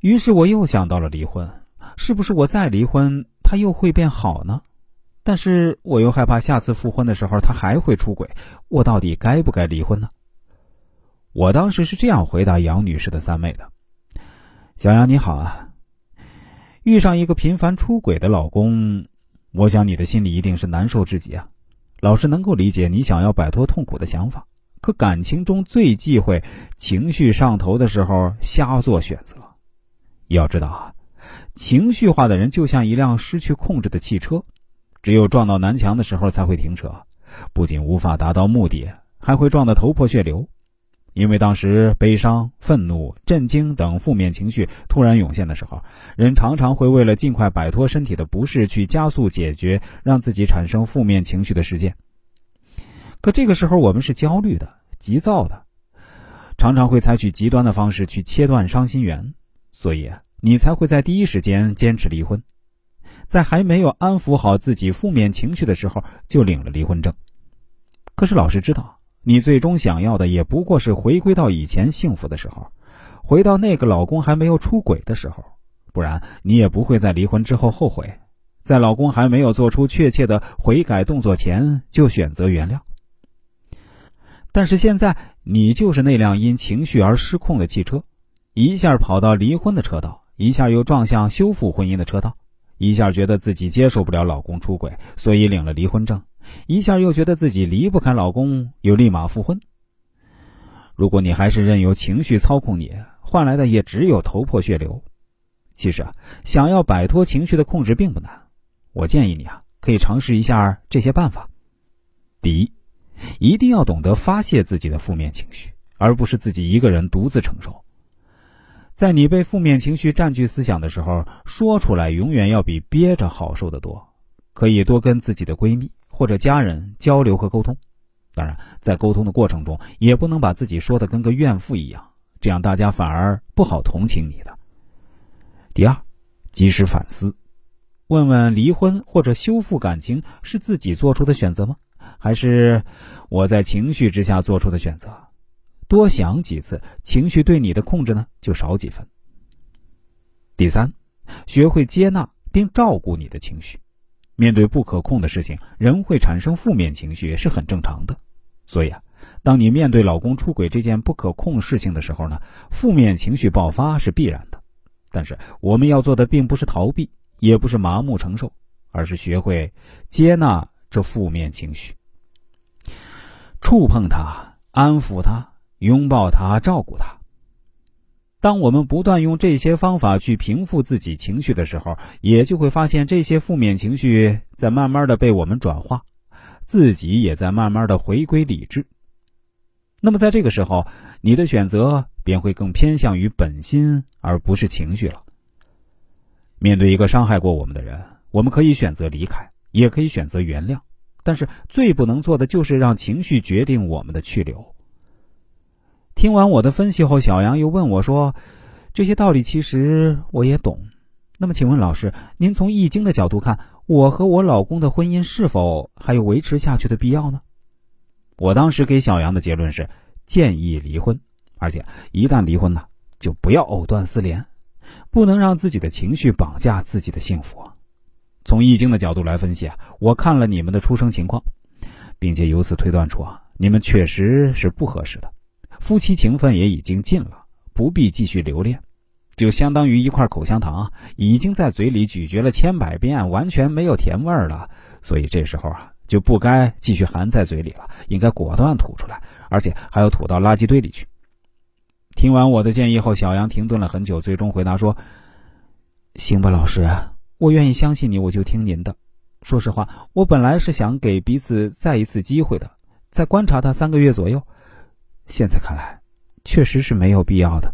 于是我又想到了离婚，是不是我再离婚，他又会变好呢？但是我又害怕下次复婚的时候他还会出轨，我到底该不该离婚呢？我当时是这样回答杨女士的三妹的：“小杨你好啊，遇上一个频繁出轨的老公，我想你的心里一定是难受至极啊。老师能够理解你想要摆脱痛苦的想法，可感情中最忌讳情绪上头的时候瞎做选择。要知道啊，情绪化的人就像一辆失去控制的汽车。”只有撞到南墙的时候才会停车，不仅无法达到目的，还会撞得头破血流。因为当时悲伤、愤怒、震惊等负面情绪突然涌现的时候，人常常会为了尽快摆脱身体的不适，去加速解决让自己产生负面情绪的事件。可这个时候我们是焦虑的、急躁的，常常会采取极端的方式去切断伤心源，所以你才会在第一时间坚持离婚。在还没有安抚好自己负面情绪的时候，就领了离婚证。可是老师知道，你最终想要的也不过是回归到以前幸福的时候，回到那个老公还没有出轨的时候，不然你也不会在离婚之后后悔，在老公还没有做出确切的悔改动作前就选择原谅。但是现在，你就是那辆因情绪而失控的汽车，一下跑到离婚的车道，一下又撞向修复婚姻的车道。一下觉得自己接受不了老公出轨，所以领了离婚证；一下又觉得自己离不开老公，又立马复婚。如果你还是任由情绪操控你，换来的也只有头破血流。其实啊，想要摆脱情绪的控制并不难，我建议你啊，可以尝试一下这些办法。第一，一定要懂得发泄自己的负面情绪，而不是自己一个人独自承受。在你被负面情绪占据思想的时候，说出来永远要比憋着好受得多。可以多跟自己的闺蜜或者家人交流和沟通，当然，在沟通的过程中，也不能把自己说的跟个怨妇一样，这样大家反而不好同情你的。第二，及时反思，问问离婚或者修复感情是自己做出的选择吗？还是我在情绪之下做出的选择？多想几次，情绪对你的控制呢就少几分。第三，学会接纳并照顾你的情绪。面对不可控的事情，人会产生负面情绪是很正常的。所以啊，当你面对老公出轨这件不可控事情的时候呢，负面情绪爆发是必然的。但是我们要做的并不是逃避，也不是麻木承受，而是学会接纳这负面情绪，触碰它，安抚它。拥抱他，照顾他。当我们不断用这些方法去平复自己情绪的时候，也就会发现这些负面情绪在慢慢的被我们转化，自己也在慢慢的回归理智。那么在这个时候，你的选择便会更偏向于本心，而不是情绪了。面对一个伤害过我们的人，我们可以选择离开，也可以选择原谅，但是最不能做的就是让情绪决定我们的去留。听完我的分析后，小杨又问我说：“这些道理其实我也懂。那么，请问老师，您从易经的角度看，我和我老公的婚姻是否还有维持下去的必要呢？”我当时给小杨的结论是：建议离婚，而且一旦离婚呢，就不要藕断丝连，不能让自己的情绪绑架自己的幸福。从易经的角度来分析啊，我看了你们的出生情况，并且由此推断出啊，你们确实是不合适的。夫妻情分也已经尽了，不必继续留恋，就相当于一块口香糖已经在嘴里咀嚼了千百遍，完全没有甜味了。所以这时候啊，就不该继续含在嘴里了，应该果断吐出来，而且还要吐到垃圾堆里去。听完我的建议后，小杨停顿了很久，最终回答说：“行吧，老师，我愿意相信你，我就听您的。说实话，我本来是想给彼此再一次机会的，再观察他三个月左右。”现在看来，确实是没有必要的。